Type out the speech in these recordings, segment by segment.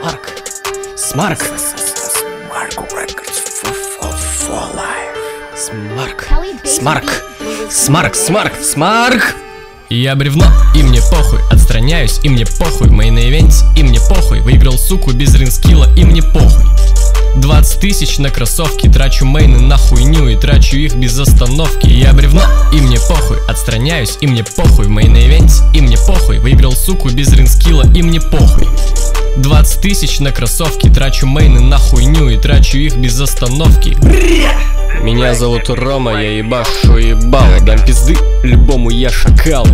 Smark. Smark. Smark. Smark. Smark. Smark. Smark. Я бревно, и мне похуй Отстраняюсь, и мне похуй Main event, и мне похуй Выиграл суку без ring skill а, и мне похуй 20 тысяч на кроссовки Трачу мейны на хуйню и трачу их без остановки Я бревно, и мне похуй Отстраняюсь, и мне похуй Main event, и мне похуй Выиграл суку без ring skill а, и мне похуй 20 тысяч на кроссовки Трачу мейны на хуйню и трачу их без остановки меня зовут Рома, я ебашу ебало. Дам пизды любому я шакалу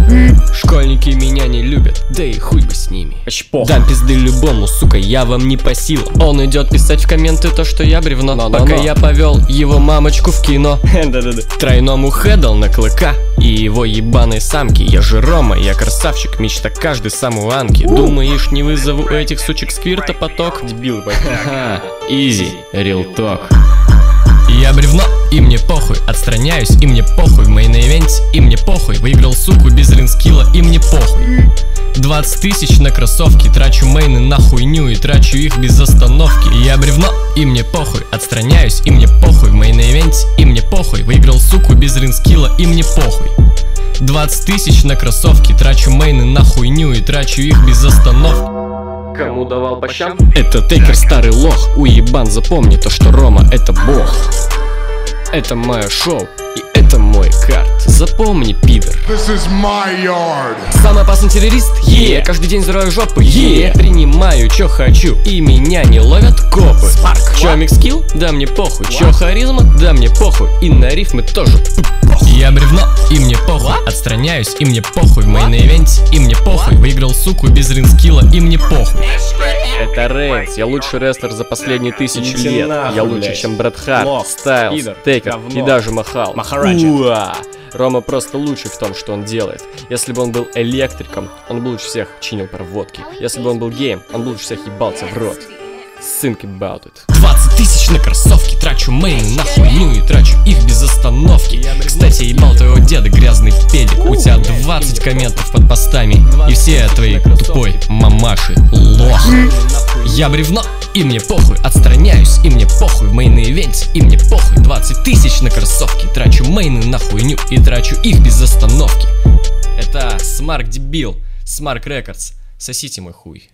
Школьники меня не любят, да и хуй бы с ними. Дам пизды любому, сука, я вам не по силам. Он идет писать в комменты то, что я бревно. Но, но, Пока но. я повел его мамочку в кино. Тройному хедал на клыка и его ебаной самки Я же Рома, я красавчик, мечта каждой самуанки Думаешь, не вызову этих сучек сквирта поток? Дебилы, Ха, easy talk я бревно, и мне похуй. Отстраняюсь, и мне похуй. В main event е, и мне похуй. Выиграл суку без ring skill а, и мне похуй. 20 тысяч на кроссовки Трачу мейны на хуйню и трачу их без остановки. Я бревно, и мне похуй. Отстраняюсь, и мне похуй. В main event е, и мне похуй. Выиграл суку без ring skill а, и мне похуй. 20 тысяч на кроссовки Трачу мейны на хуйню и трачу их без остановки. Кому давал по щам? Это Тейкер старый лох. Уебан, запомни то, что Рома это бог Это мое шоу и это мой card. Запомни, пидор. This is my yard. Самый опасный террорист? Yeah. Каждый день взрываю жопы? Yeah. Принимаю, чё хочу И меня не ловят копы. Smark Чё mic skill? Да мне похуй. Чё харизма? Да мне похуй. И на рифмы тоже. Я бревно, и мне похуй. Отстраняюсь, и мне похуй. В main event е, и мне похуй. Выиграл суку без ring skill а, и мне похуй Это Рейнс, я лучший рестлер за последние тысячи лет нахуй, Я лучше, блядь. чем Брет Харт, Лох, Стайлз, пидор, Тейкер говно. и даже Махал Махараджа. Уа! Рома просто лучший в том, что он делает. Если бы он был электриком, он бы лучше всех чинил проводки. Если бы он был геем, он бы лучше всех ебался в рот. Think about it. 20 тысяч на кроссовки, трачу мейны на Кстати, ебал твоего деда грязный педик. У тебя 20 комментов под постами, и все твои тупой мамаши лох. Я бревно, и мне похуй, отстраняюсь, и мне похуй в мейн ивенте, и мне похуй 20 тысяч на кроссовки, трачу мейны на хуйню и трачу их без остановки. Это Смарк Дебил, Смарк Рекордс, сосите мой хуй.